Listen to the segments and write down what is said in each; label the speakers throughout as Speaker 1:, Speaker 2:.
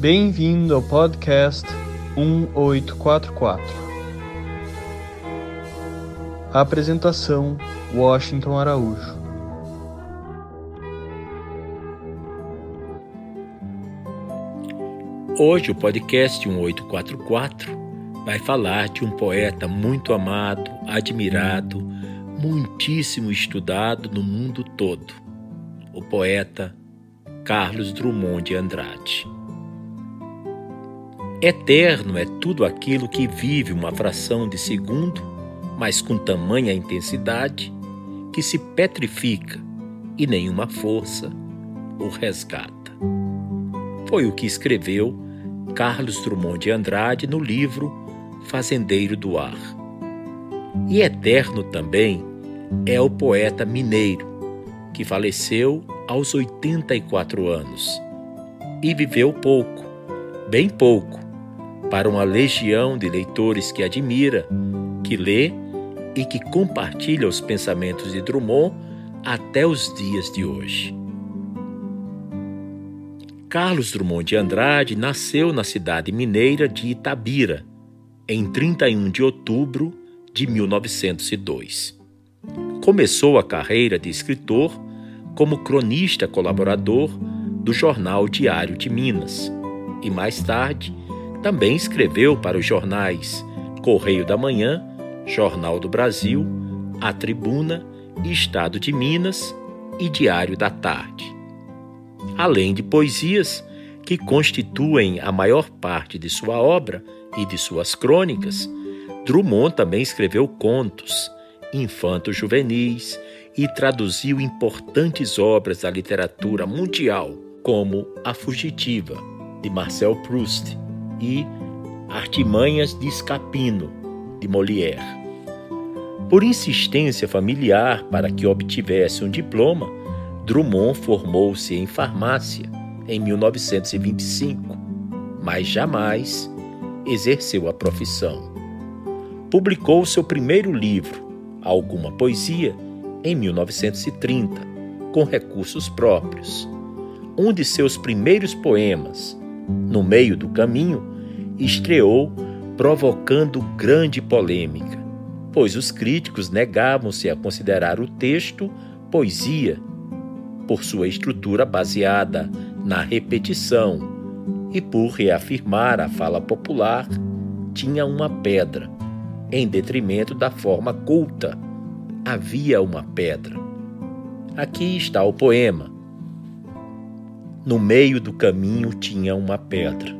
Speaker 1: Bem-vindo ao podcast 1844. A apresentação: Washington Araújo.
Speaker 2: Hoje o podcast 1844 vai falar de um poeta muito amado, admirado, muitíssimo estudado no mundo todo, o poeta Carlos Drummond de Andrade. Eterno é tudo aquilo que vive uma fração de segundo, mas com tamanha intensidade que se petrifica e nenhuma força o resgata. Foi o que escreveu Carlos Drummond de Andrade no livro Fazendeiro do Ar. E eterno também é o poeta mineiro, que faleceu aos 84 anos e viveu pouco, bem pouco, para uma legião de leitores que admira, que lê e que compartilha os pensamentos de Drummond até os dias de hoje. Carlos Drummond de Andrade nasceu na cidade mineira de Itabira, em 31 de outubro de 1902. Começou a carreira de escritor como cronista colaborador do jornal Diário de Minas e mais tarde também escreveu para os jornais Correio da Manhã, Jornal do Brasil, A Tribuna, Estado de Minas e Diário da Tarde. Além de poesias que constituem a maior parte de sua obra e de suas crônicas, Drummond também escreveu contos, infantos juvenis e traduziu importantes obras da literatura mundial, como A Fugitiva, de Marcel Proust, e Artimanhas de Escapino, de Molière. Por insistência familiar para que obtivesse um diploma, Drummond formou-se em farmácia em 1925, mas jamais exerceu a profissão. Publicou seu primeiro livro, Alguma Poesia, em 1930, com recursos próprios. Um de seus primeiros poemas, No Meio do Caminho, estreou provocando grande polêmica, pois os críticos negavam-se a considerar o texto poesia, por sua estrutura baseada na repetição e por reafirmar a fala popular, tinha uma pedra, em detrimento da forma culta. Havia uma pedra. Aqui está o poema. No meio do caminho tinha uma pedra.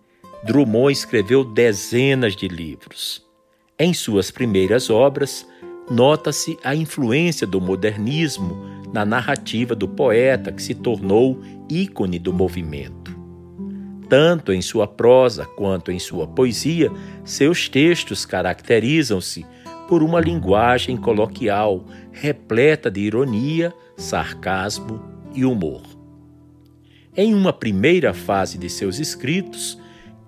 Speaker 2: Drummond escreveu dezenas de livros. Em suas primeiras obras, nota-se a influência do modernismo na narrativa do poeta que se tornou ícone do movimento. Tanto em sua prosa quanto em sua poesia, seus textos caracterizam-se por uma linguagem coloquial repleta de ironia, sarcasmo e humor. Em uma primeira fase de seus escritos,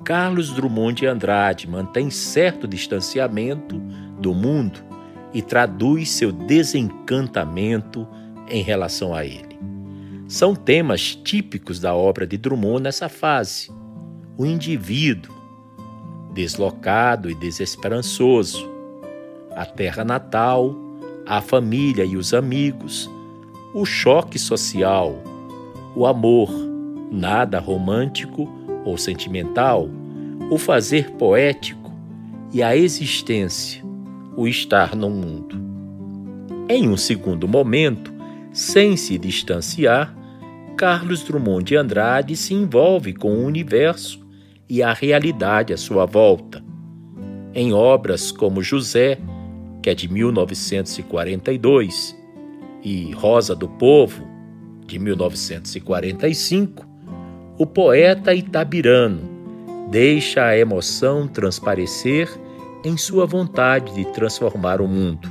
Speaker 2: Carlos Drummond de Andrade mantém certo distanciamento do mundo e traduz seu desencantamento em relação a ele. São temas típicos da obra de Drummond nessa fase. O indivíduo, deslocado e desesperançoso, a terra natal, a família e os amigos, o choque social, o amor, nada romântico ou sentimental, o fazer poético e a existência, o estar no mundo. Em um segundo momento, sem se distanciar, Carlos Drummond de Andrade se envolve com o universo e a realidade à sua volta. Em obras como José, que é de 1942, e Rosa do Povo, de 1945, o poeta itabirano deixa a emoção transparecer em sua vontade de transformar o mundo.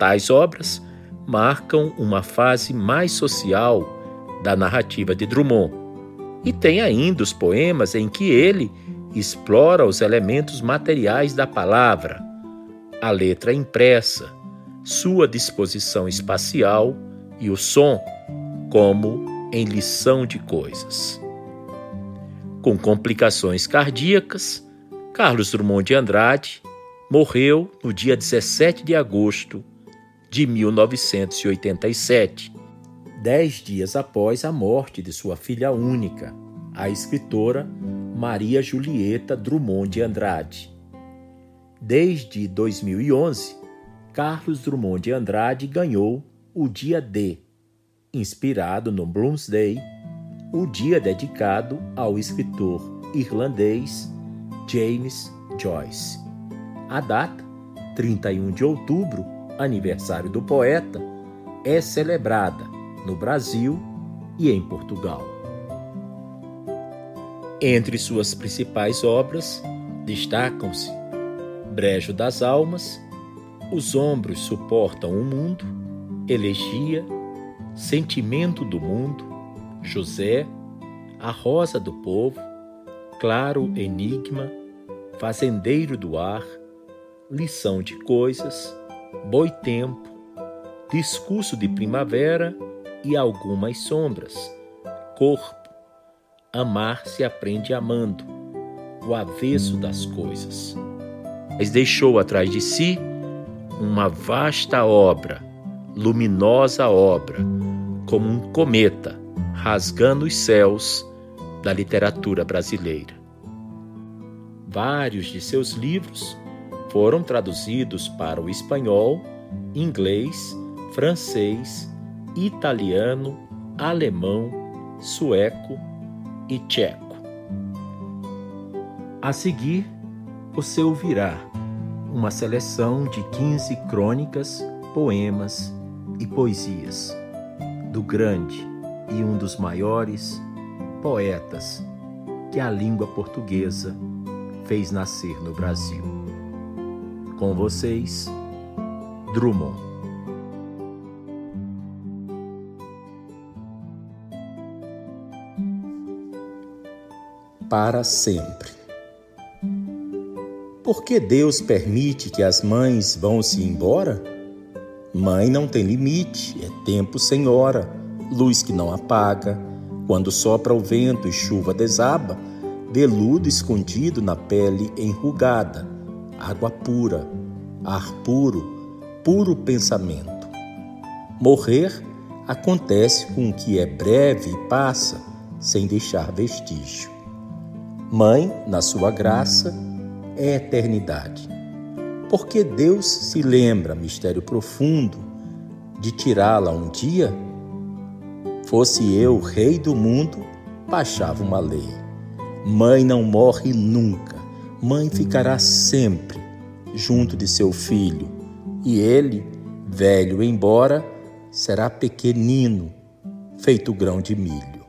Speaker 2: Tais obras marcam uma fase mais social da narrativa de Drummond. E tem ainda os poemas em que ele explora os elementos materiais da palavra, a letra impressa, sua disposição espacial e o som, como em lição de coisas. Com complicações cardíacas, Carlos Drummond de Andrade morreu no dia 17 de agosto de 1987, dez dias após a morte de sua filha única, a escritora Maria Julieta Drummond de Andrade. Desde 2011, Carlos Drummond de Andrade ganhou o Dia D, inspirado no Bloomsday, o dia dedicado ao escritor irlandês James Joyce. A data, 31 de outubro, aniversário do poeta, é celebrada no Brasil e em Portugal. Entre suas principais obras destacam-se Brejo das Almas, Os Ombros Suportam o Mundo, Elegia, Sentimento do Mundo, José, A Rosa do Povo, Claro Enigma, Fazendeiro do Ar, Lição de Coisas, Boi Tempo, Discurso de Primavera e Algumas Sombras, Corpo, Amar se aprende amando, o avesso das coisas. Mas deixou atrás de si uma vasta obra, luminosa obra, como um cometa rasgando os céus da literatura brasileira. Vários de seus livros foram traduzidos para o espanhol, inglês, francês, italiano, alemão, sueco e tcheco. A seguir, você ouvirá uma seleção de 15 crônicas, poemas e poesias do grande e um dos maiores poetas que a língua portuguesa fez nascer no Brasil. Com vocês, Drummond. Para sempre. Por que Deus permite que as mães vão-se embora? Mãe não tem limite, é tempo sem hora, luz que não apaga. Quando sopra o vento e chuva desaba, veludo escondido na pele enrugada, água pura, ar puro, puro pensamento. Morrer acontece com o que é breve e passa, sem deixar vestígio. Mãe, na sua graça, é eternidade. Porque Deus se lembra, mistério profundo, de tirá-la um dia? Fosse eu rei do mundo, baixava uma lei. Mãe não morre nunca, mãe ficará sempre junto de seu filho, e ele, velho embora, será pequenino, feito grão de milho.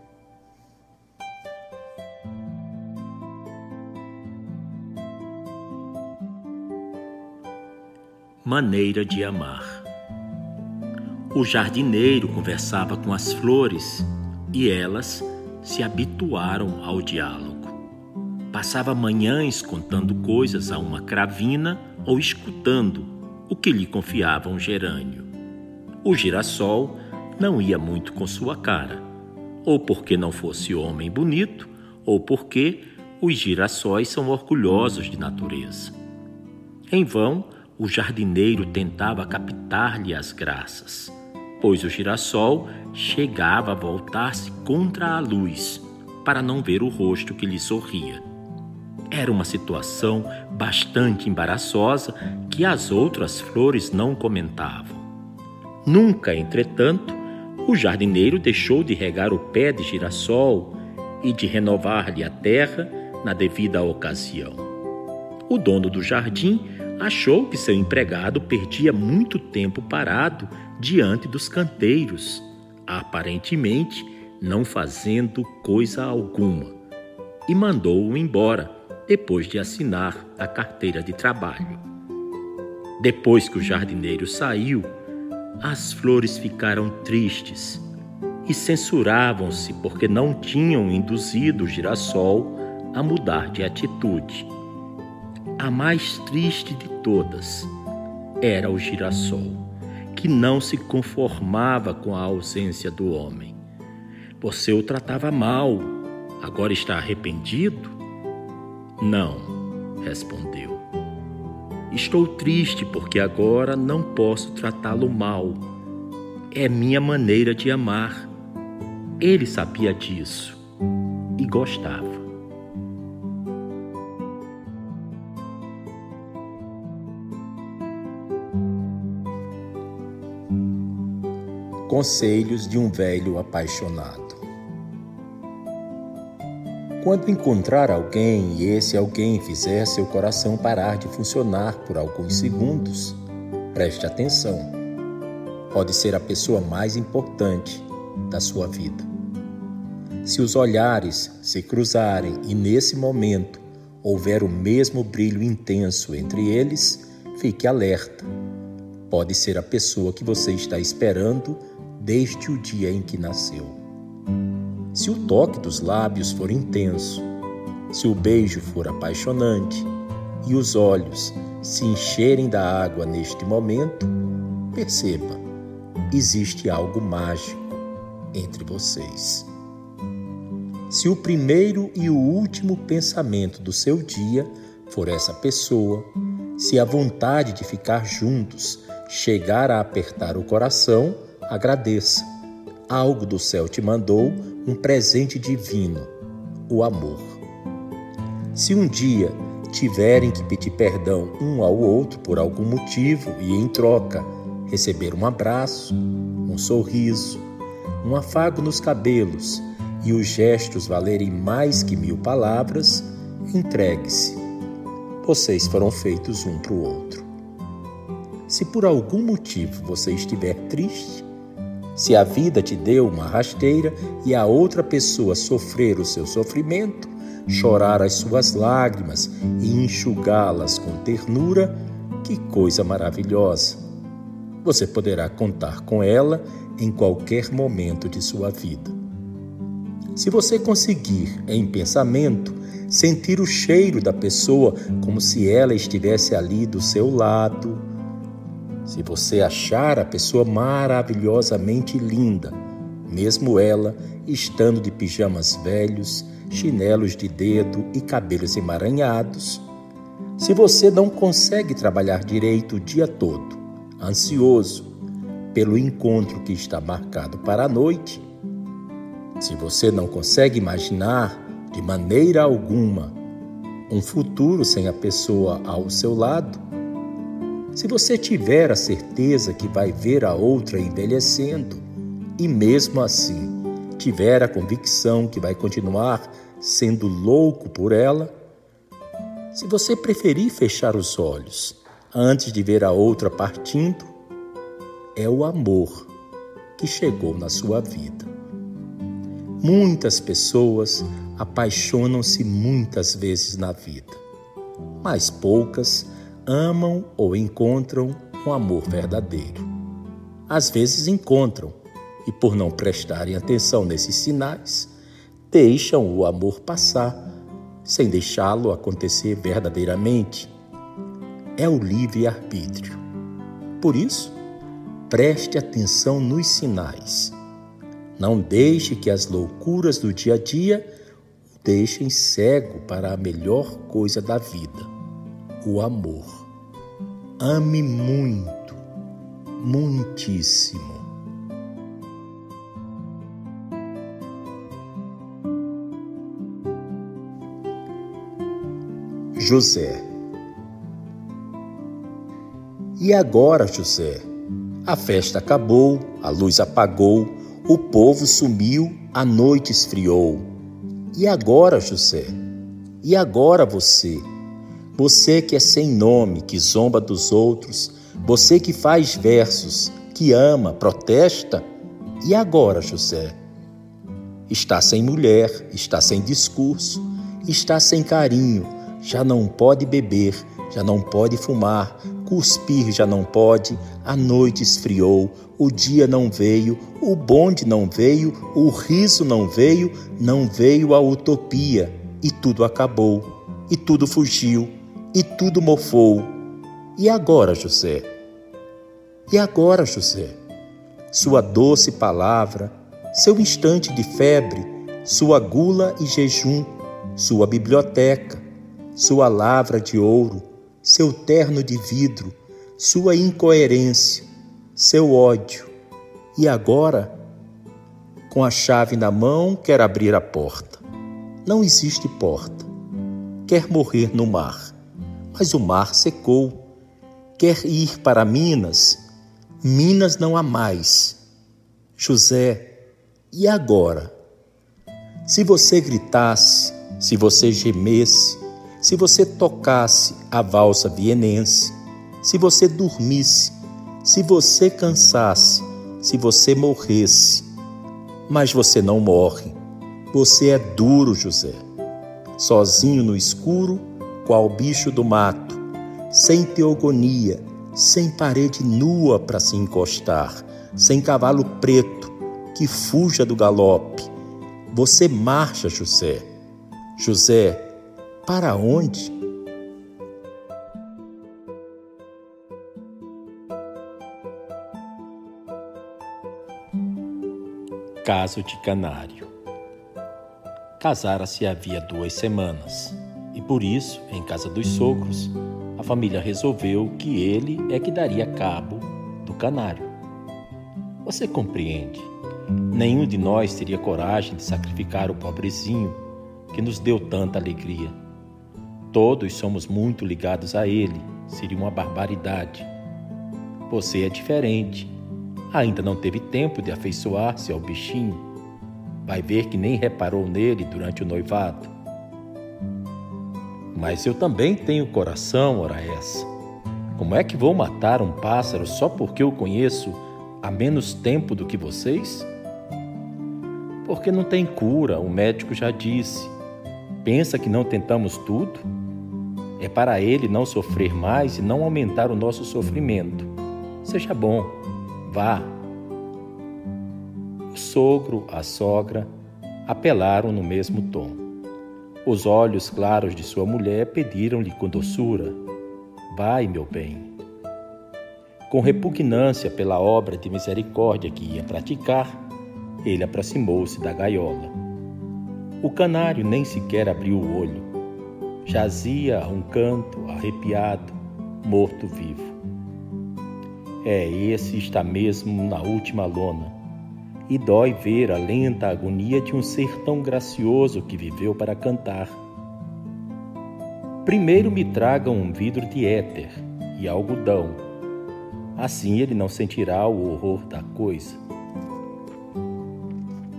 Speaker 2: Maneira de amar. O jardineiro conversava com as flores e elas se habituaram ao diálogo. Passava manhãs contando coisas a uma cravina ou escutando o que lhe confiava um gerânio. O girassol não ia muito com sua cara, ou porque não fosse homem bonito, ou porque os girassóis são orgulhosos de natureza. Em vão, o jardineiro tentava captar-lhe as graças, pois o girassol chegava a voltar-se contra a luz para não ver o rosto que lhe sorria. Era uma situação bastante embaraçosa que as outras flores não comentavam. Nunca, entretanto, o jardineiro deixou de regar o pé de girassol e de renovar-lhe a terra na devida ocasião. O dono do jardim achou que seu empregado perdia muito tempo parado diante dos canteiros, aparentemente
Speaker 3: não fazendo coisa alguma, e mandou-o embora depois de assinar a carteira de trabalho. Depois que o jardineiro saiu, as flores ficaram tristes e censuravam-se porque não tinham induzido o girassol a mudar de atitude. A mais triste de todas era o girassol, que não se conformava com a ausência do homem. Você o tratava mal, agora está arrependido? Não, respondeu. Estou triste porque agora não posso tratá-lo mal. É minha maneira de amar. Ele sabia disso e gostava.
Speaker 2: Conselhos de um velho apaixonado. Quando encontrar alguém e esse alguém fizer seu coração parar de funcionar por alguns segundos, preste atenção. Pode ser a pessoa mais importante da sua vida. Se os olhares se cruzarem e nesse momento houver o mesmo brilho intenso entre eles, fique alerta. Pode ser a pessoa que você está esperando desde o dia em que nasceu. Se o toque dos lábios for intenso, se o beijo for apaixonante e os olhos se encherem da água neste momento, perceba, existe algo mágico entre vocês. Se o primeiro e o último pensamento do seu dia for essa pessoa, se a vontade de ficar juntos chegar a apertar o coração, agradeça. Algo do céu te mandou um presente divino, o amor. Se um dia tiverem que pedir perdão um ao outro por algum motivo e, em troca, receber um abraço, um sorriso, um afago nos cabelos e os gestos valerem mais que mil palavras, entregue-se. Vocês foram feitos um para o outro. Se por algum motivo você estiver triste, se a vida te deu uma rasteira e a outra pessoa sofrer o seu sofrimento, chorar as suas lágrimas e enxugá-las com ternura, que coisa maravilhosa! Você poderá contar com ela em qualquer momento de sua vida. Se você conseguir, em pensamento, sentir o cheiro da pessoa como se ela estivesse ali do seu lado, se você achar a pessoa maravilhosamente linda, mesmo ela estando de pijamas velhos, chinelos de dedo e cabelos emaranhados, se você não consegue trabalhar direito o dia todo, ansioso pelo encontro que está marcado para a noite, se você não consegue imaginar de maneira alguma um futuro sem a pessoa ao seu lado, se você tiver a certeza que vai ver a outra envelhecendo e mesmo assim tiver a convicção que vai continuar sendo louco por ela, se você preferir fechar os olhos antes de ver a outra partindo, é o amor que chegou na sua vida. Muitas pessoas apaixonam-se muitas vezes na vida, mas poucas amam ou encontram um amor verdadeiro. Às vezes encontram e, por não prestarem atenção nesses sinais, deixam o amor passar sem deixá-lo acontecer verdadeiramente. É o livre-arbítrio. Por isso, preste atenção nos sinais. Não deixe que as loucuras do dia a dia o deixem cego para a melhor coisa da vida o amor. Ame muito, muitíssimo. José. E agora, José? A festa acabou, a luz apagou, o povo sumiu, a noite esfriou. E agora, José? E agora você? Você que é sem nome, que zomba dos outros, você que faz versos, que ama, protesta. E agora, José?
Speaker 4: Está sem mulher, está sem discurso, está sem carinho, já não pode beber, já não pode fumar, cuspir já não pode, a noite esfriou, o dia não veio, o bonde não veio, o riso não veio, não veio a utopia, e tudo acabou, e tudo fugiu, e tudo mofou. E agora, José? E agora, José? Sua doce palavra, seu instante de febre, sua gula e jejum, sua biblioteca, sua lavra de ouro, seu terno de vidro, sua incoerência, seu ódio. E agora, com a chave na mão, quer abrir a porta. Não existe porta. Quer morrer no mar, mas o mar secou. Quer ir para Minas, Minas não há mais. José, e agora? Se você gritasse, se você gemesse, se você tocasse a valsa vienense, se você dormisse, se você cansasse, se você morresse. Mas você não morre. Você é duro, José. Sozinho no escuro, qual bicho do mato, sem teogonia, sem parede nua para se encostar, sem cavalo preto que fuja do galope. Você marcha, José. José, para onde?
Speaker 2: Caso de Canário Casara-se havia duas semanas e por isso, em casa dos sogros, a família resolveu que ele é que daria cabo do canário. Você compreende? Nenhum de nós teria coragem de sacrificar o pobrezinho que nos deu tanta alegria. Todos somos muito ligados a Ele, seria uma barbaridade. Você é diferente. Ainda não teve tempo de afeiçoar-se ao bichinho. Vai ver que nem reparou nele durante o noivado. Mas eu também tenho coração, ora essa. Como é que vou matar um pássaro só porque eu conheço há menos tempo do que vocês? Porque não tem cura, o médico já disse. Pensa que não tentamos tudo? É para ele não sofrer mais e não aumentar o nosso sofrimento. Seja bom, vá. O sogro, a sogra, apelaram no mesmo tom. Os olhos claros de sua mulher pediram-lhe com doçura: Vai, meu bem. Com repugnância pela obra de misericórdia que ia praticar, ele aproximou-se da gaiola. O canário nem sequer abriu o olho jazia a um canto, arrepiado, morto-vivo. É, esse está mesmo na última lona, e dói ver a lenta agonia de um ser tão gracioso que viveu para cantar. Primeiro me tragam um vidro de éter e algodão, assim ele não sentirá o horror da coisa.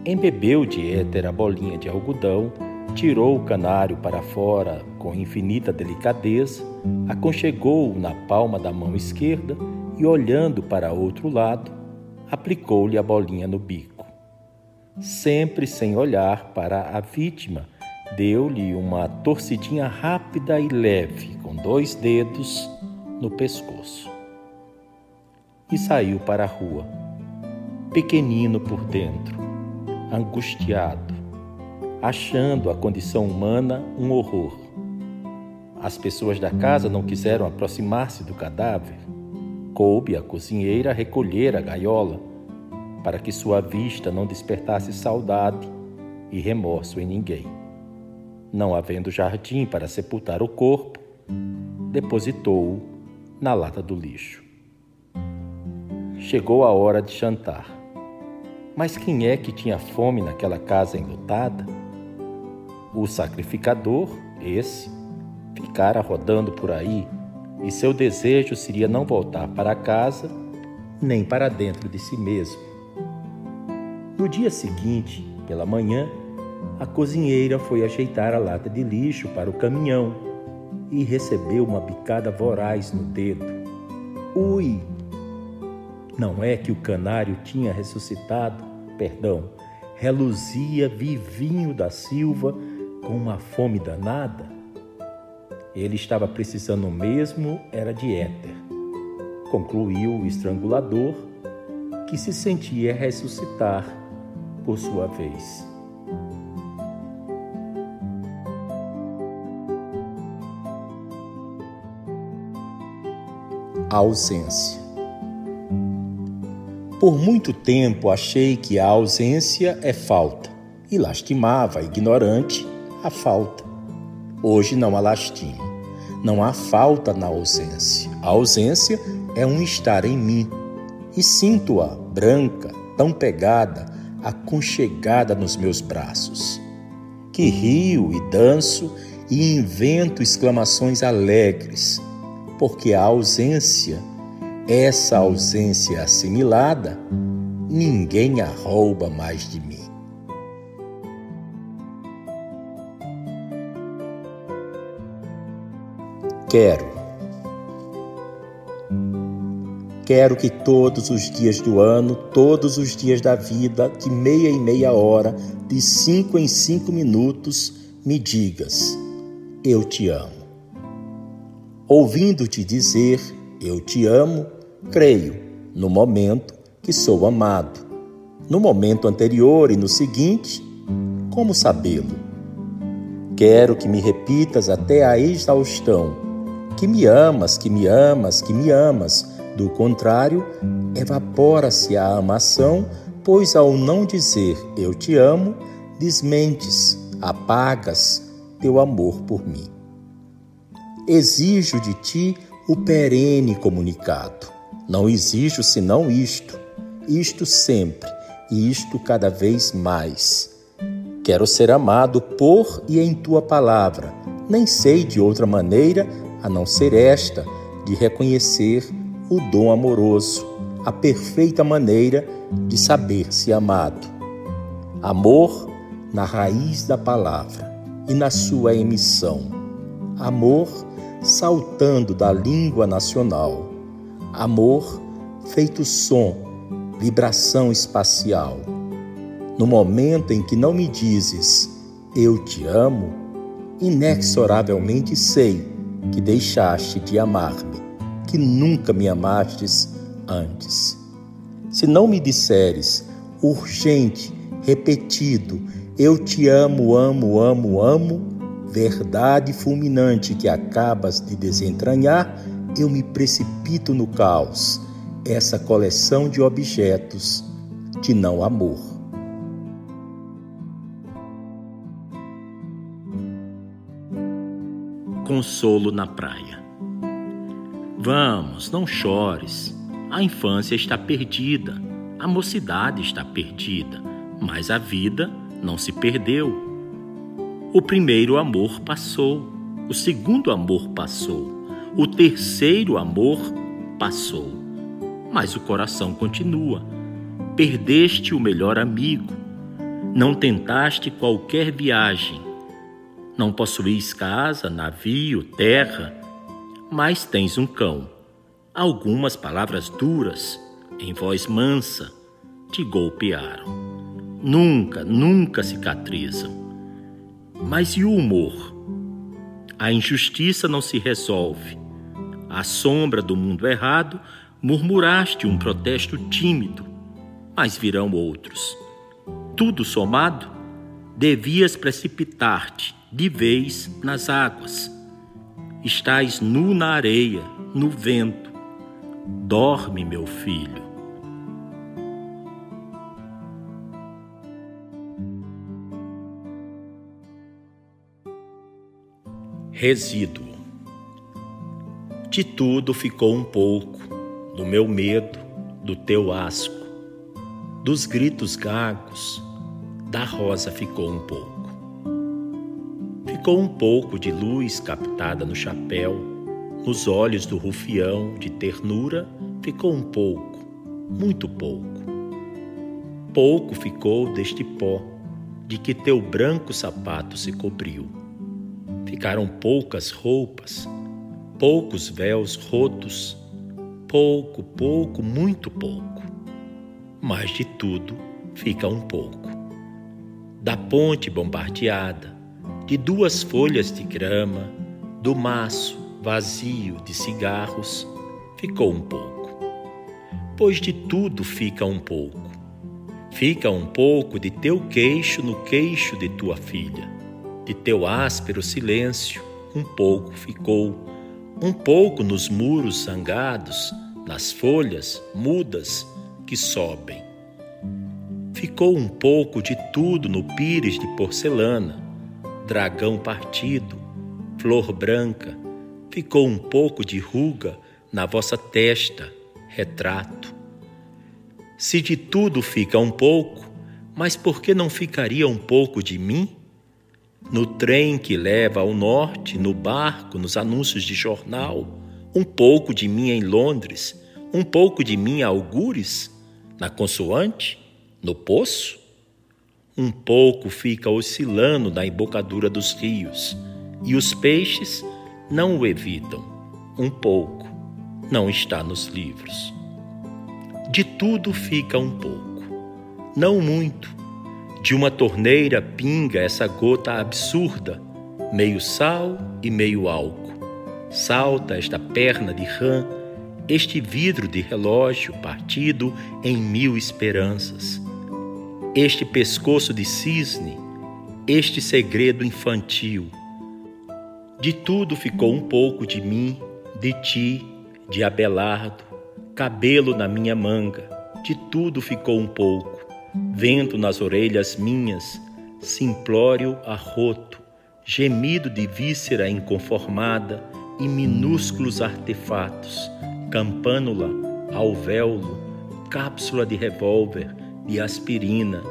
Speaker 2: Embebeu de éter a bolinha de algodão tirou o canário para fora com infinita delicadeza, aconchegou-o na palma da mão esquerda e, olhando para outro lado, aplicou-lhe a bolinha no bico. Sempre sem olhar para a vítima, deu-lhe uma torcidinha rápida e leve com dois dedos no pescoço. E saiu para a rua, pequenino por dentro, angustiado, achando a condição humana um horror. As pessoas da casa não quiseram aproximar-se do cadáver. Coube a cozinheira recolher a gaiola, para que sua vista não despertasse saudade e remorso em ninguém. Não havendo jardim para sepultar o corpo, depositou-o na lata do lixo. Chegou a hora de jantar. Mas quem é que tinha fome naquela casa enlutada? O sacrificador, esse, ficara rodando por aí e seu desejo seria não voltar para casa nem para dentro de si mesmo. No dia seguinte, pela manhã, a cozinheira foi ajeitar a lata de lixo para o caminhão e recebeu uma picada voraz no dedo. Ui! Não é que o canário tinha ressuscitado, perdão, reluzia vivinho da Silva com uma fome danada. Ele estava precisando mesmo era de éter, concluiu o estrangulador, que se sentia ressuscitar por sua vez. A ausência. Por muito tempo achei que a ausência é falta e lastimava, ignorante, a falta. Hoje não a lastimo. Não há falta na ausência. A ausência é um estar em mim e sinto-a branca, tão pegada, aconchegada nos meus braços. Que rio e danço e invento exclamações alegres, porque a ausência essa ausência assimilada, ninguém a rouba mais de mim. Quero. Quero que todos os dias do ano, todos os dias da vida, de meia em meia hora, de cinco em cinco minutos, me digas: Eu te amo. Ouvindo-te dizer eu te amo, Creio, no momento, que sou amado. No momento anterior e no seguinte, como sabê-lo? Quero que me repitas até a exaustão que me amas, que me amas, que me amas. Do contrário, evapora-se a amação, pois ao não dizer eu te amo, desmentes, apagas teu amor por mim. Exijo de ti o perene comunicado não exijo senão isto, isto sempre e isto cada vez mais. Quero ser amado por e em tua palavra. Nem sei de outra maneira a não ser esta, de reconhecer o dom amoroso, a perfeita maneira de saber-se amado. Amor na raiz da palavra e na sua emissão. Amor saltando da língua nacional amor feito som, vibração espacial. No momento em que não me dizes eu te amo, inexoravelmente sei que deixaste de amar-me, que nunca me amastes antes. Se não me disseres urgente, repetido, eu te amo, amo, amo, amo, verdade fulminante que acabas de desentranhar, eu me precipito no caos, essa coleção de objetos de não amor.
Speaker 5: Consolo na praia. Vamos, não chores. A infância está perdida, a mocidade está perdida, mas a vida não se perdeu. O primeiro amor passou, o segundo amor passou o terceiro amor passou, mas o coração continua. Perdeste o melhor amigo, não tentaste qualquer viagem, não possuís casa, navio, terra, mas tens um cão. Algumas palavras duras, em voz mansa, te golpearam. Nunca, nunca cicatrizam. Mas e o humor? A injustiça não se resolve. À sombra do mundo errado, murmuraste um protesto tímido, mas virão outros. Tudo somado, devias precipitar-te de vez nas águas. Estás nu na areia, no vento. Dorme, meu filho. Resíduo. De tudo ficou um pouco, do meu medo, do teu asco, dos gritos gagos, da rosa ficou um pouco. Ficou um pouco de luz captada no chapéu, nos olhos do rufião de ternura, ficou um pouco, muito pouco. Pouco ficou deste pó de que teu branco sapato se cobriu Ficaram poucas roupas, poucos véus rotos, pouco, pouco, muito pouco. Mas de tudo fica um pouco.
Speaker 2: da ponte bombardeada, de duas folhas de grama, do maço vazio de cigarros, ficou um pouco. Pois de tudo fica um pouco. Fica um pouco de teu queixo no queixo de tua filha, de teu áspero silêncio, um pouco ficou, um pouco nos muros zangados, nas folhas mudas que sobem. Ficou um pouco de tudo no pires de porcelana, dragão partido, flor branca, ficou um pouco de ruga na vossa testa, retrato. Se de tudo fica um pouco, mas por que não ficaria um pouco de mim? No trem que leva ao norte, no barco, nos anúncios de jornal, um pouco de mim em Londres, um pouco de mim a Algures, na consoante, no poço? Um pouco fica oscilando na embocadura dos rios, e os peixes não o evitam. Um pouco não está nos livros. De tudo fica um pouco, não muito. De uma torneira pinga essa gota absurda, meio sal e meio álcool. Salta esta perna de rã, este vidro de relógio partido em mil esperanças. Este pescoço de cisne, este segredo infantil. De tudo ficou um pouco de mim, de ti, de Abelardo, cabelo na minha manga, de tudo ficou um pouco, vento nas orelhas minhas, simplório arroto, gemido de víscera inconformada e minúsculos artefatos, campânula, alvéolo, cápsula de revólver, de aspirina,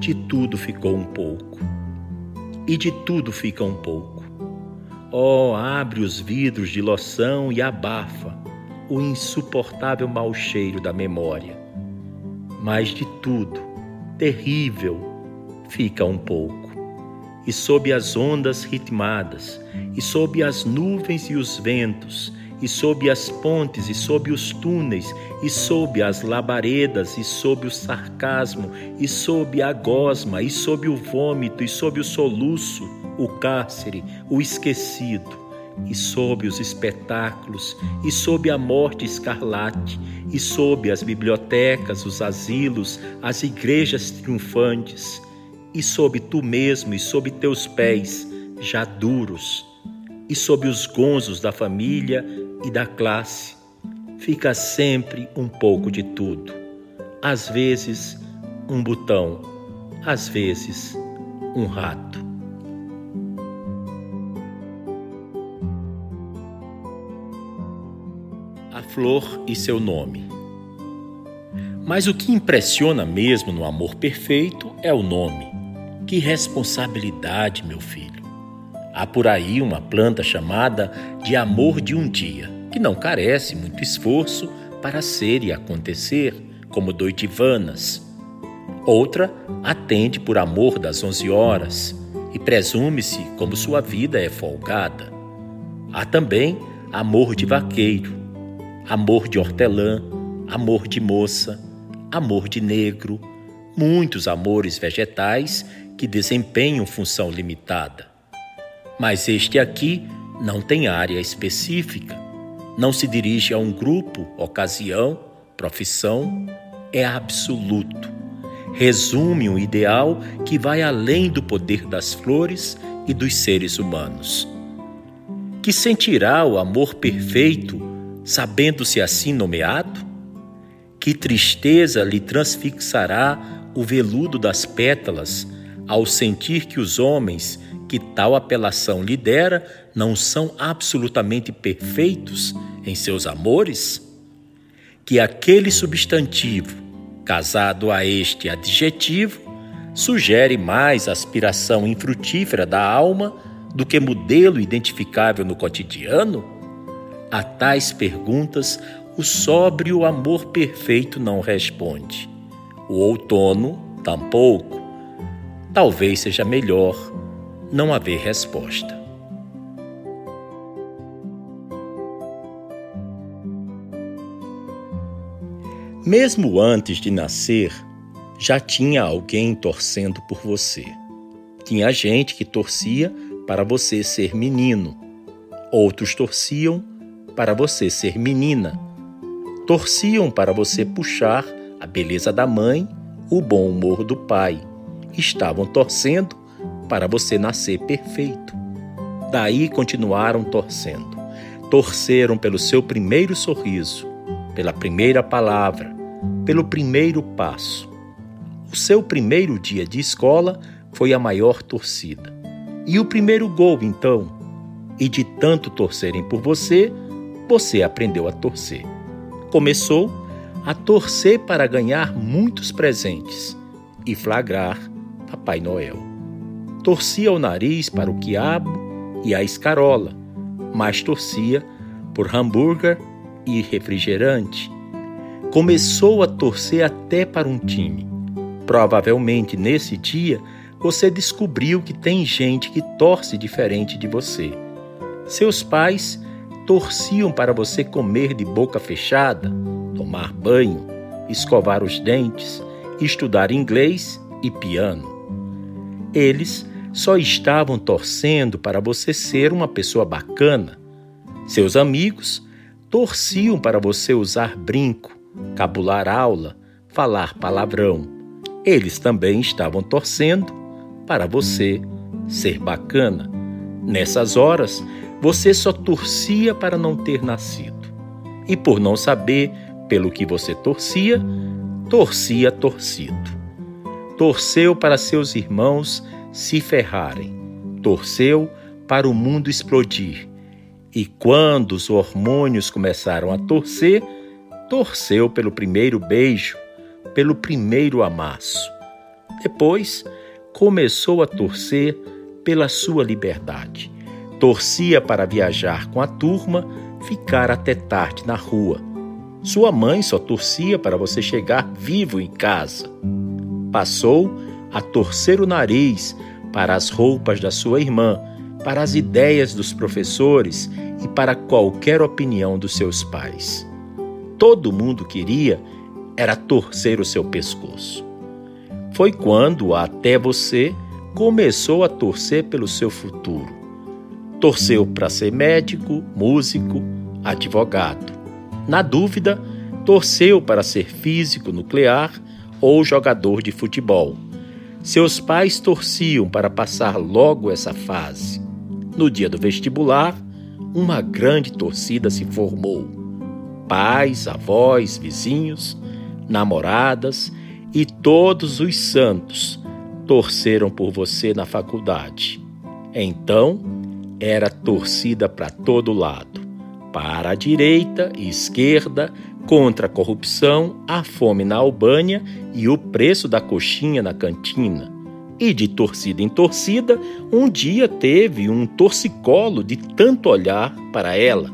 Speaker 2: de tudo ficou um pouco. E de tudo fica um pouco. Oh, abre os vidros de loção e abafa, o insuportável mau cheiro da memória. Mas de tudo, terrível, fica um pouco. E sob as ondas ritmadas, e sob as nuvens e os ventos, e sob as pontes, e sob os túneis, e sob as labaredas, e sob o sarcasmo, e sob a gosma, e sob o vômito, e sob o soluço, o cárcere, o esquecido e sob os espetáculos, e sob a morte escarlate, e sob as bibliotecas, os asilos, as igrejas triunfantes, e sob tu mesmo e sob teus pés, já duros, e sob os gonzos da família e da classe, fica sempre um pouco de tudo. Às vezes, um botão, às vezes, um rato. a flor e seu nome. Mas o que impressiona mesmo no amor perfeito é o nome. Que responsabilidade, meu filho. Há por aí uma planta chamada de amor de um dia, que não carece muito esforço para ser e acontecer, como doitivanas. Outra atende por amor das onze horas e presume-se como sua vida é folgada. Há também amor de vaqueiro, amor de hortelã, amor de moça, amor de negro, muitos amores vegetais que desempenham função limitada. Mas este aqui não tem área específica, não se dirige a um grupo, ocasião, profissão, é absoluto. Resume um ideal que vai além do poder das flores e dos seres humanos. Que sentirá o amor perfeito sabendo-se assim nomeado? Que tristeza lhe transfixará o veludo das pétalas ao sentir que os homens que tal apelação lhe dera não são absolutamente perfeitos em seus amores? Que aquele substantivo, casado a este adjetivo, sugere mais aspiração infrutífera da alma do que modelo identificável no cotidiano? A tais perguntas, o sóbrio amor perfeito não responde. O outono, tampouco. Talvez seja melhor não haver resposta. Mesmo antes de nascer, já tinha alguém torcendo por você. Tinha gente que torcia para você ser menino, outros torciam para você ser menina, torciam para você puxar a beleza da mãe, o bom humor do pai, estavam torcendo para você nascer perfeito. Daí continuaram torcendo. Torceram pelo seu primeiro sorriso, pela primeira palavra, pelo primeiro passo. O seu primeiro dia de escola foi a maior torcida. E o primeiro gol, então? E de tanto torcerem por você, você aprendeu a torcer. Começou a torcer para ganhar muitos presentes e flagrar Papai Noel. Torcia o nariz para o quiabo e a escarola, mas torcia por hambúrguer e refrigerante. Começou a torcer até para um time. Provavelmente nesse dia você descobriu que tem gente que torce diferente de você. Seus pais torciam para você comer de boca fechada, tomar banho, escovar os dentes, estudar inglês e piano. Eles só estavam torcendo para você ser uma pessoa bacana. Seus amigos torciam para você usar brinco, cabular aula, falar palavrão. Eles também estavam torcendo para você ser bacana. Nessas horas, você só torcia para não ter nascido. E por não saber pelo que você torcia, torcia torcido. Torceu para seus irmãos se ferrarem. Torceu para o mundo explodir. E quando os hormônios começaram a torcer, torceu pelo primeiro beijo, pelo primeiro amasso. Depois, começou a torcer pela sua liberdade. Torcia para viajar com a turma, ficar até tarde na rua. Sua mãe só torcia para você chegar vivo em casa. Passou a torcer o nariz para as roupas da sua irmã, para as ideias dos professores e para qualquer opinião dos seus pais. Todo mundo queria era torcer o seu pescoço foi quando até você começou a torcer pelo seu futuro. Torceu para ser médico, músico, advogado. Na dúvida, torceu para ser físico nuclear ou jogador de futebol. Seus pais torciam para passar logo essa fase. No dia do vestibular, uma grande torcida se formou. Pais, avós, vizinhos, namoradas e todos os santos torceram por você na faculdade. Então, era torcida para todo lado para a direita e esquerda, contra a corrupção, a fome na Albânia e o preço da coxinha na cantina. E de torcida em torcida, um dia teve um torcicolo de tanto olhar para ela.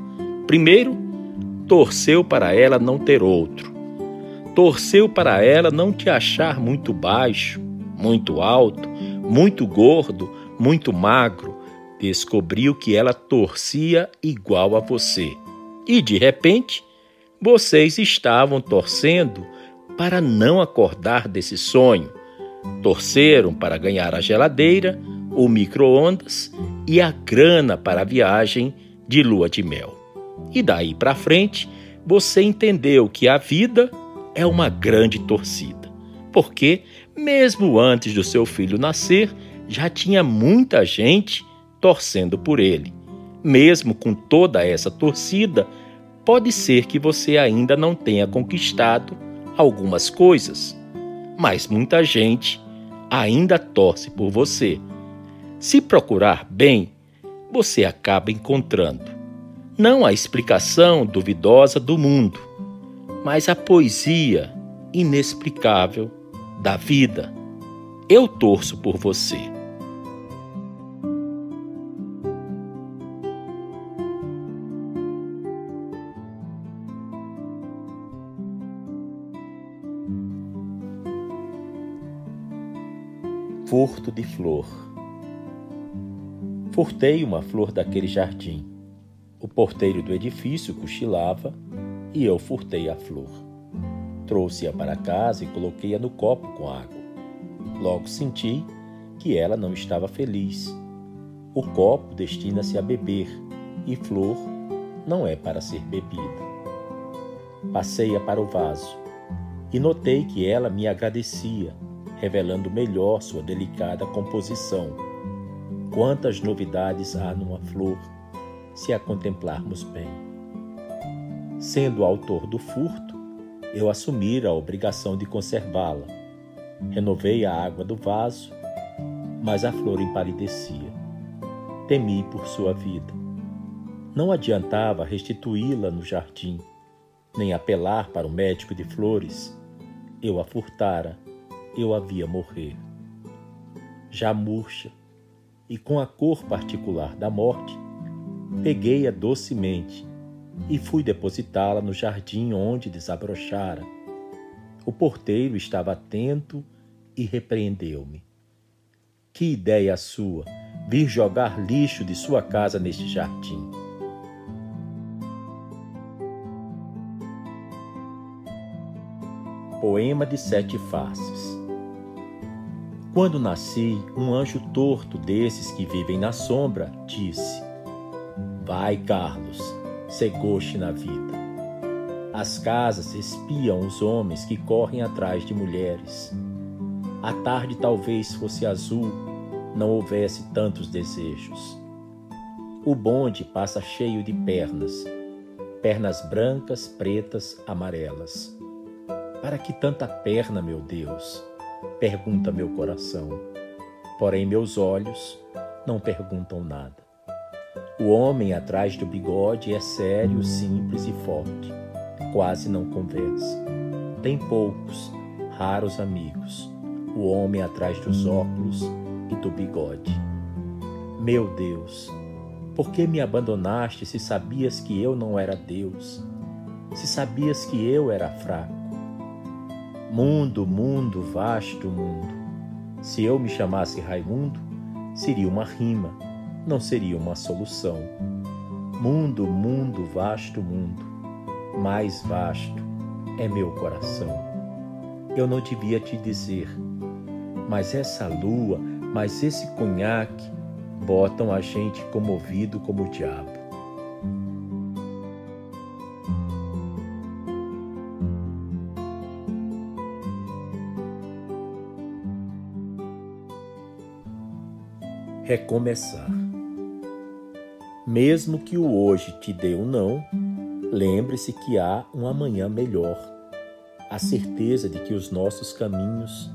Speaker 2: Primeiro, torceu para ela não ter outro torceu para ela não te achar muito baixo, muito alto, muito gordo, muito magro. Descobriu que ela torcia igual a você. E de repente, vocês estavam torcendo para não acordar desse sonho. Torceram para ganhar a geladeira, o micro-ondas e a grana para a viagem de lua de mel. E daí para frente, você entendeu que a vida é uma grande torcida, porque, mesmo antes do seu filho nascer, já tinha muita gente torcendo por ele. Mesmo com toda essa torcida, pode ser que você ainda não tenha conquistado algumas coisas, mas muita gente ainda torce por você. Se procurar bem, você acaba encontrando não a explicação duvidosa do mundo, mas a poesia inexplicável da vida. Eu torço por você. Furto de flor. Furtei uma flor daquele jardim. O porteiro do edifício cochilava e eu furtei a flor. Trouxe-a para casa e coloquei-a no copo com água. Logo senti que ela não estava feliz. O copo destina-se a beber e flor não é para ser bebida. Passei-a para o vaso e notei que ela me agradecia, revelando melhor sua delicada composição. Quantas novidades há numa flor, se a contemplarmos bem. Sendo autor do furto, eu assumi a obrigação de conservá-la. Renovei a água do vaso, mas a flor empalidecia. Temi por sua vida. Não adiantava restituí-la no jardim, nem apelar para o médico de flores. Eu a furtara, eu a via morrer. Já murcha, e com a cor particular da morte, peguei-a docemente e fui depositá-la no jardim onde desabrochara. O porteiro estava atento e repreendeu-me. Que ideia sua, vir jogar lixo de sua casa neste jardim. Poema de Sete Faces Quando nasci, um anjo torto desses que vivem na sombra disse: Vai, Carlos, cegoste na vida. As casas espiam os homens que correm atrás de mulheres. A tarde talvez fosse azul, não houvesse tantos desejos. O bonde passa cheio de pernas, pernas brancas, pretas, amarelas. Para que tanta perna, meu Deus? Pergunta meu coração. Porém, meus olhos não perguntam nada. O homem atrás do bigode é sério, simples e forte. Quase não conversa. Tem poucos, raros amigos. O homem atrás dos óculos e do bigode. Meu Deus, por que me abandonaste se sabias que eu não era Deus? Se sabias que eu era fraco? Mundo, mundo, vasto mundo. Se eu me chamasse Raimundo, seria uma rima, não seria uma solução. Mundo, mundo, vasto mundo. Mais vasto é meu coração. Eu não devia te dizer, mas essa lua, mas esse conhaque botam a gente comovido como o diabo. Recomeçar. Mesmo que o hoje te dê um não, lembre-se que há um amanhã melhor. A certeza de que os nossos caminhos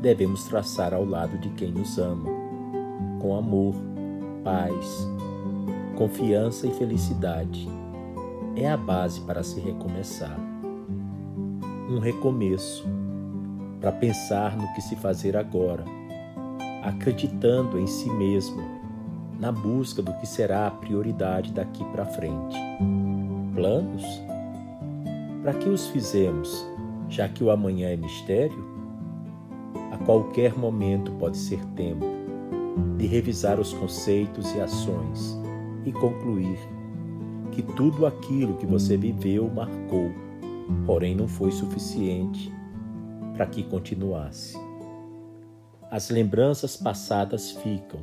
Speaker 2: devemos traçar ao lado de quem nos ama, com amor, paz, confiança e felicidade. É a base para se recomeçar. Um recomeço para pensar no que se fazer agora acreditando em si mesmo, na busca do que será a prioridade daqui para frente. Planos? Para que os fizemos, já que o amanhã é mistério? A qualquer momento pode ser tempo de revisar os conceitos e ações e concluir que tudo aquilo que você viveu marcou, porém não foi suficiente para que continuasse. As lembranças passadas ficam.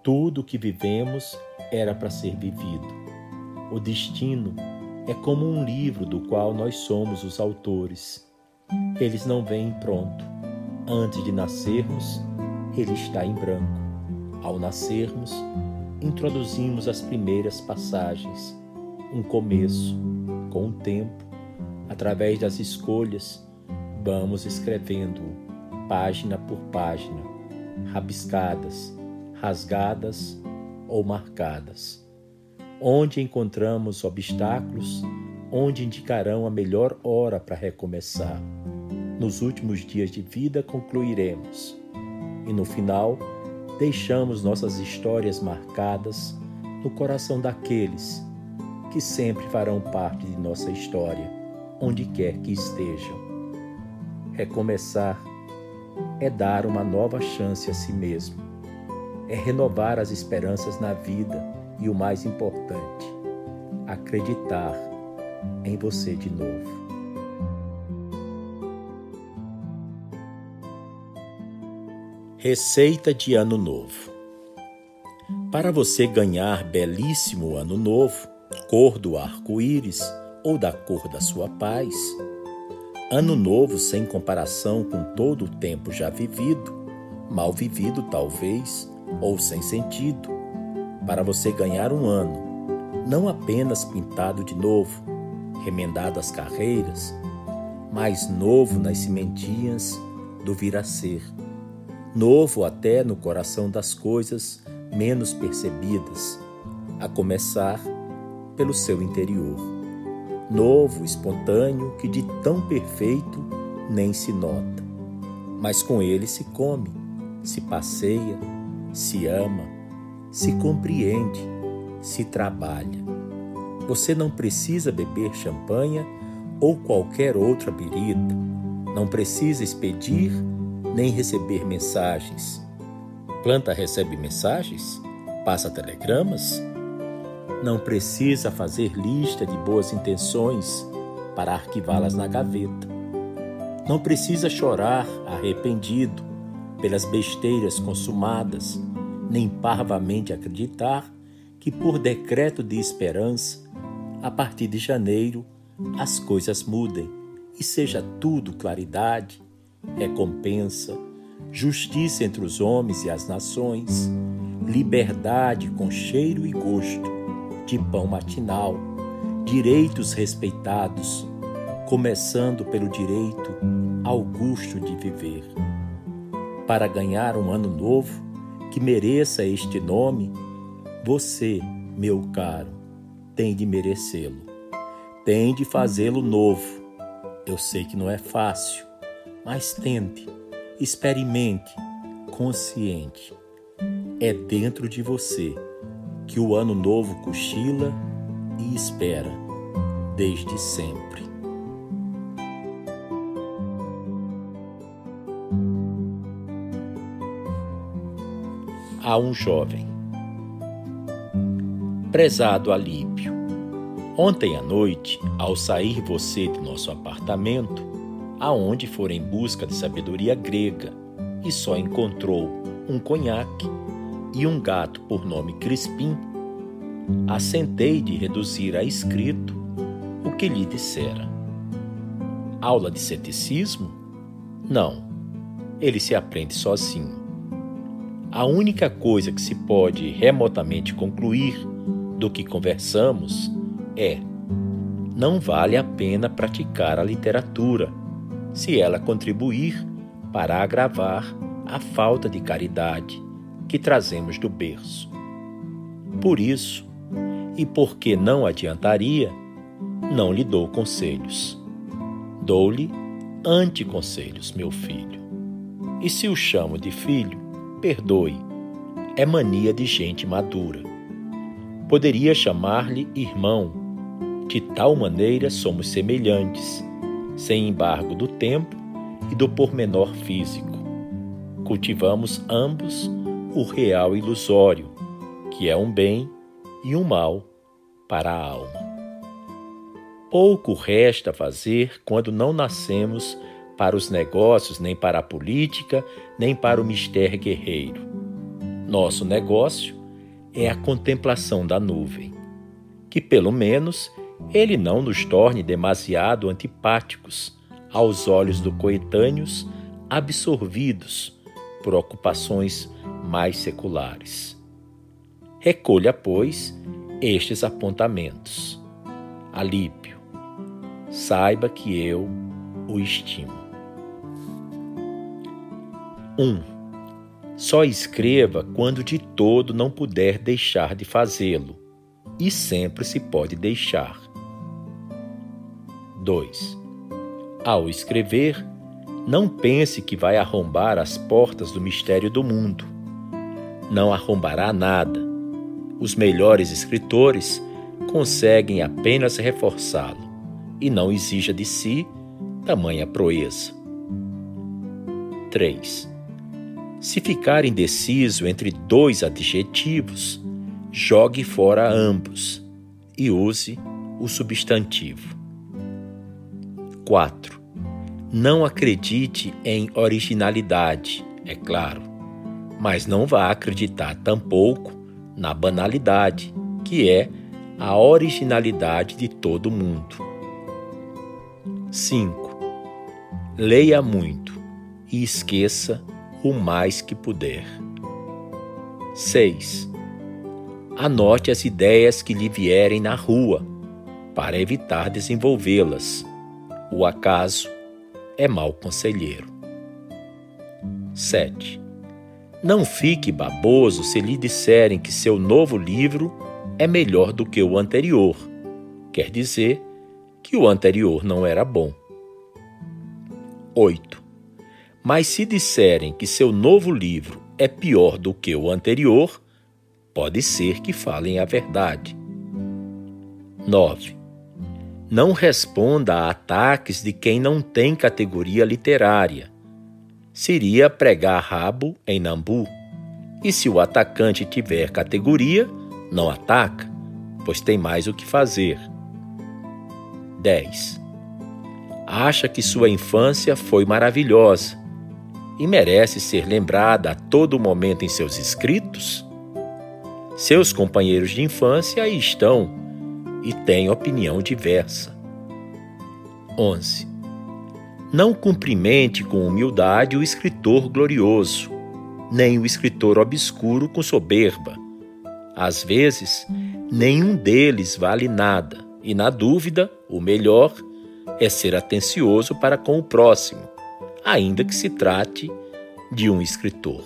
Speaker 2: Tudo o que vivemos era para ser vivido. O destino é como um livro do qual nós somos os autores. Eles não vêm pronto. Antes de nascermos, ele está em branco. Ao nascermos, introduzimos as primeiras passagens, um começo. Com o tempo, através das escolhas, vamos escrevendo-o página por página, rabiscadas, rasgadas ou marcadas. Onde encontramos obstáculos, onde indicarão a melhor hora para recomeçar. Nos últimos dias de vida concluiremos. E no final, deixamos nossas histórias marcadas no coração daqueles que sempre farão parte de nossa história, onde quer que estejam. Recomeçar é dar uma nova chance a si mesmo, é renovar as esperanças na vida e o mais importante, acreditar em você de novo. Receita de Ano Novo Para você ganhar belíssimo Ano Novo, cor do arco-íris ou da cor da sua paz, Ano Novo sem comparação com todo o tempo já vivido, mal vivido talvez, ou sem sentido, para você ganhar um ano, não apenas pintado de novo, remendado as carreiras, mas novo nas cimentinhas do vir a ser, novo até no coração das coisas menos percebidas, a começar pelo seu interior. Novo, espontâneo, que de tão perfeito nem se nota, mas com ele se come, se passeia, se ama, se compreende, se trabalha. Você não precisa beber champanhe ou qualquer outra birita, não precisa expedir nem receber mensagens. Planta recebe mensagens? Passa telegramas? Não precisa fazer lista de boas intenções para arquivá-las na gaveta. Não precisa chorar arrependido pelas besteiras consumadas, nem parvamente acreditar que, por decreto de esperança, a partir de janeiro as coisas mudem e seja tudo claridade, recompensa, justiça entre os homens e as nações, liberdade com cheiro e gosto de pão matinal, direitos respeitados, começando pelo direito ao gosto de viver para ganhar um ano novo que mereça este nome, você, meu caro, tem de merecê-lo. Tem de fazê-lo novo. Eu sei que não é fácil, mas tente, experimente, consciente. É dentro de você que o ano novo cochila e espera desde sempre. a um jovem. Prezado Alípio, ontem à noite, ao sair você de nosso apartamento, aonde for em busca de sabedoria grega e só encontrou um conhaque e um gato por nome Crispim, assentei de reduzir a escrito o que lhe dissera. Aula de ceticismo? Não, ele se aprende sozinho. A única coisa que se pode remotamente concluir do que conversamos é: não vale a pena praticar a literatura se ela contribuir para agravar a falta de caridade que trazemos do berço. Por isso, e porque não adiantaria, não lhe dou conselhos. Dou-lhe anticonselhos, meu filho. E se o chamo de filho, perdoe, é mania de gente madura. Poderia chamar-lhe irmão, de tal maneira somos semelhantes, sem embargo do tempo e do pormenor físico. Cultivamos ambos o real ilusório, que é um bem e um mal para a alma. Pouco resta fazer quando não nascemos para os negócios, nem para a política, nem para o mistério guerreiro. Nosso negócio é a contemplação da nuvem, que pelo menos ele não nos torne demasiado antipáticos aos olhos do coetâneos absorvidos por ocupações mais seculares. Recolha, pois, estes apontamentos. Alípio, saiba que eu o estimo. 1. Só escreva quando de todo não puder deixar de fazê-lo, e sempre se pode deixar. 2. Ao escrever, não pense que vai arrombar as portas do mistério do mundo. Não arrombará nada. Os melhores escritores conseguem apenas reforçá-lo e não exija de si tamanha proeza. 3. Se ficar indeciso entre dois adjetivos, jogue fora ambos e use o substantivo. 4. Não acredite em originalidade, é claro, mas não vá acreditar tampouco na banalidade, que é a originalidade de todo mundo. 5. Leia muito e esqueça o mais que puder. 6. Anote as ideias que lhe vierem na rua, para evitar desenvolvê-las. O acaso é mau conselheiro. 7. Não fique baboso se lhe disserem que seu novo livro é melhor do que o anterior. Quer dizer que o anterior não era bom. 8. Mas se disserem que seu novo livro é pior do que o anterior, pode ser que falem a verdade. 9. Não responda a ataques de quem não tem categoria literária. Seria pregar rabo em Nambu. E se o atacante tiver categoria, não ataca, pois tem mais o que fazer. 10. Acha que sua infância foi maravilhosa e merece ser lembrada a todo momento em seus escritos? Seus companheiros de infância aí estão e têm opinião diversa. 11. Não cumprimente com humildade o escritor glorioso, nem o escritor obscuro com soberba. Às vezes, nenhum deles vale nada, e na dúvida, o melhor é ser atencioso para com o próximo, ainda que se trate de um escritor.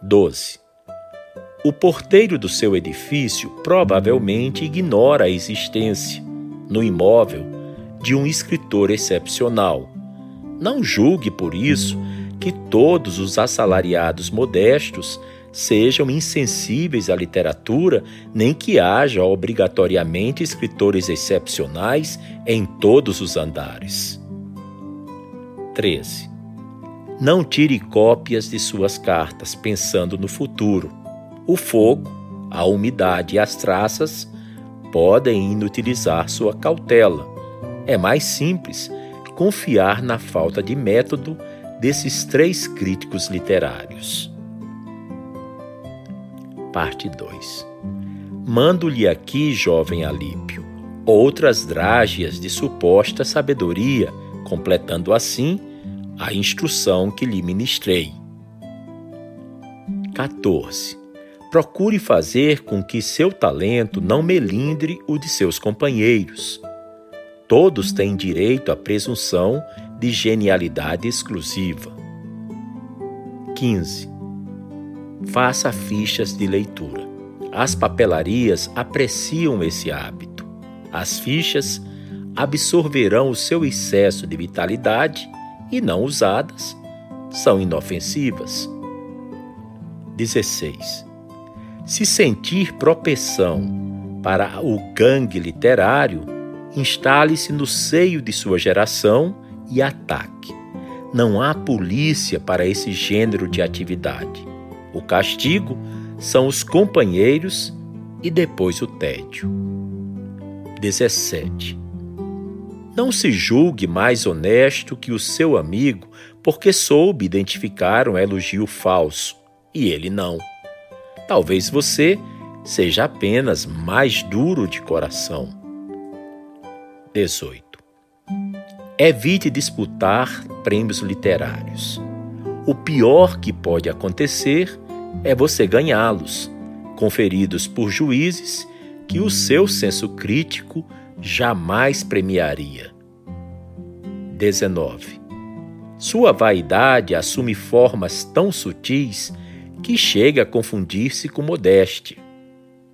Speaker 2: 12. O porteiro do seu edifício provavelmente ignora a existência, no imóvel, de um escritor excepcional. Não julgue por isso que todos os assalariados modestos sejam insensíveis à literatura, nem que haja obrigatoriamente escritores excepcionais em todos os andares. 13. Não tire cópias de suas cartas pensando no futuro o fogo, a umidade e as traças podem inutilizar sua cautela. É mais simples confiar na falta de método desses três críticos literários. Parte 2 Mando-lhe aqui, jovem Alípio, outras drágias de suposta sabedoria, completando assim a instrução que lhe ministrei. 14 procure fazer com que seu talento não melindre o de seus companheiros. Todos têm direito à presunção de genialidade exclusiva. 15. Faça fichas de leitura. As papelarias apreciam esse hábito. As fichas absorverão o seu excesso de vitalidade e, não usadas, são inofensivas. 16 se sentir propensão para o gangue literário, instale-se no seio de sua geração e ataque. Não há polícia para esse gênero de atividade. O castigo são os companheiros e depois o tédio. 17. Não se julgue mais honesto que o seu amigo porque soube identificar um elogio falso e ele não. Talvez você seja apenas mais duro de coração. 18. Evite disputar prêmios literários. O pior que pode acontecer é você ganhá-los, conferidos por juízes que o seu senso crítico jamais premiaria. 19. Sua vaidade assume formas tão sutis que chega a confundir-se com modéstia.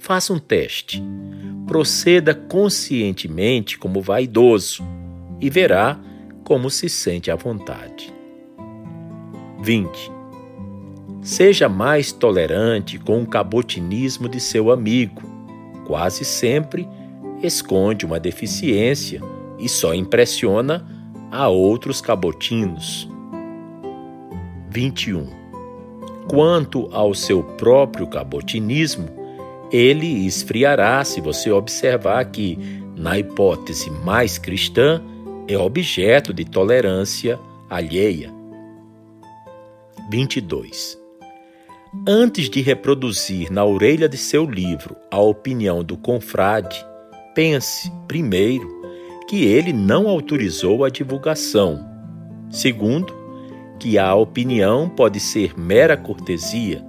Speaker 2: Faça um teste. Proceda conscientemente como vaidoso e verá como se sente à vontade. 20. Seja mais tolerante com o cabotinismo de seu amigo. Quase sempre esconde uma deficiência e só impressiona a outros cabotinos. 21 Quanto ao seu próprio cabotinismo, ele esfriará se você observar que, na hipótese mais cristã, é objeto de tolerância alheia. 22. Antes de reproduzir na orelha de seu livro a opinião do confrade, pense, primeiro, que ele não autorizou a divulgação. Segundo, que a opinião pode ser mera cortesia.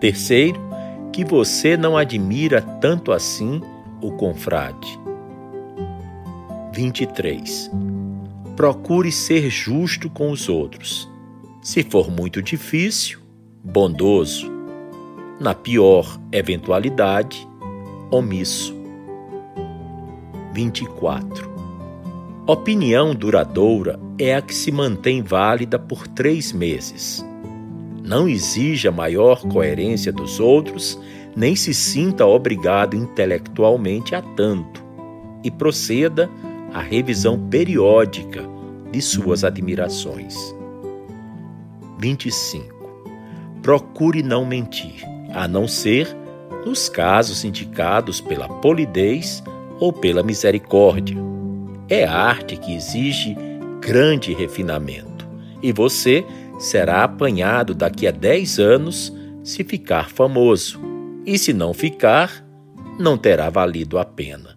Speaker 2: Terceiro, que você não admira tanto assim o confrade. 23. Procure ser justo com os outros. Se for muito difícil, bondoso. Na pior eventualidade, omisso. 24. Opinião duradoura é a que se mantém válida por três meses. Não exija maior coerência dos outros, nem se sinta obrigado intelectualmente a tanto, e proceda à revisão periódica de suas admirações. 25. Procure não mentir, a não ser nos casos indicados pela polidez ou pela misericórdia. É arte que exige grande refinamento, e você será apanhado daqui a 10 anos se ficar famoso, e se não ficar, não terá valido a pena.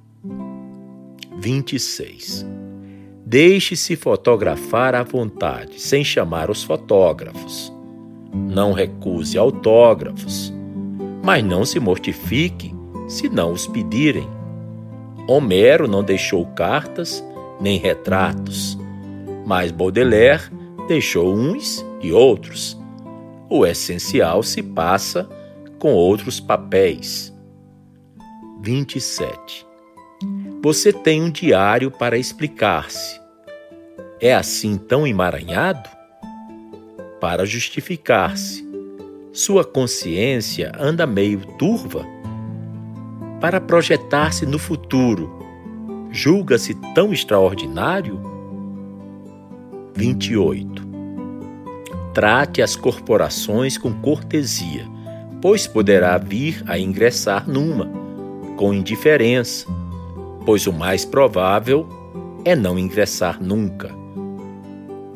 Speaker 2: 26. Deixe-se fotografar à vontade, sem chamar os fotógrafos. Não recuse autógrafos, mas não se mortifique se não os pedirem. Homero não deixou cartas nem retratos, mas Baudelaire deixou uns e outros. O essencial se passa com outros papéis. 27. Você tem um diário para explicar-se. É assim tão emaranhado? Para justificar-se. Sua consciência anda meio turva? Para projetar-se no futuro, julga-se tão extraordinário? 28. Trate as corporações com cortesia, pois poderá vir a ingressar numa, com indiferença, pois o mais provável é não ingressar nunca.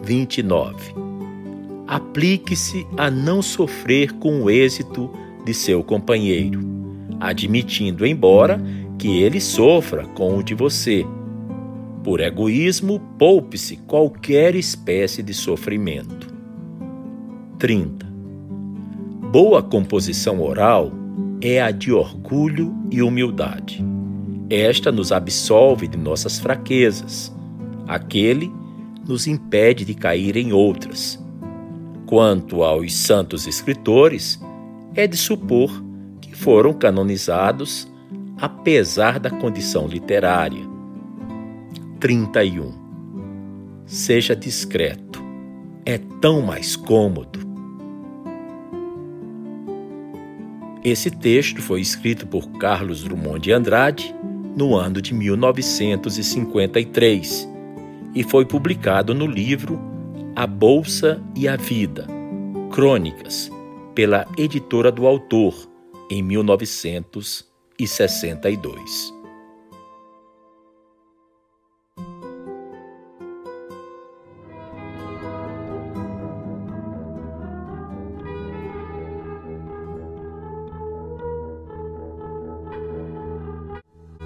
Speaker 2: 29. Aplique-se a não sofrer com o êxito de seu companheiro, admitindo, embora, que ele sofra com o de você. Por egoísmo, poupe-se qualquer espécie de sofrimento. 30. Boa composição oral é a de orgulho e humildade. Esta nos absolve de nossas fraquezas. Aquele nos impede de cair em outras. Quanto aos santos escritores, é de supor que foram canonizados apesar da condição literária. 31. Seja discreto. É tão mais cômodo. Esse texto foi escrito por Carlos Drummond de Andrade no ano de 1953 e foi publicado no livro A Bolsa e a Vida Crônicas, pela editora do autor, em 1953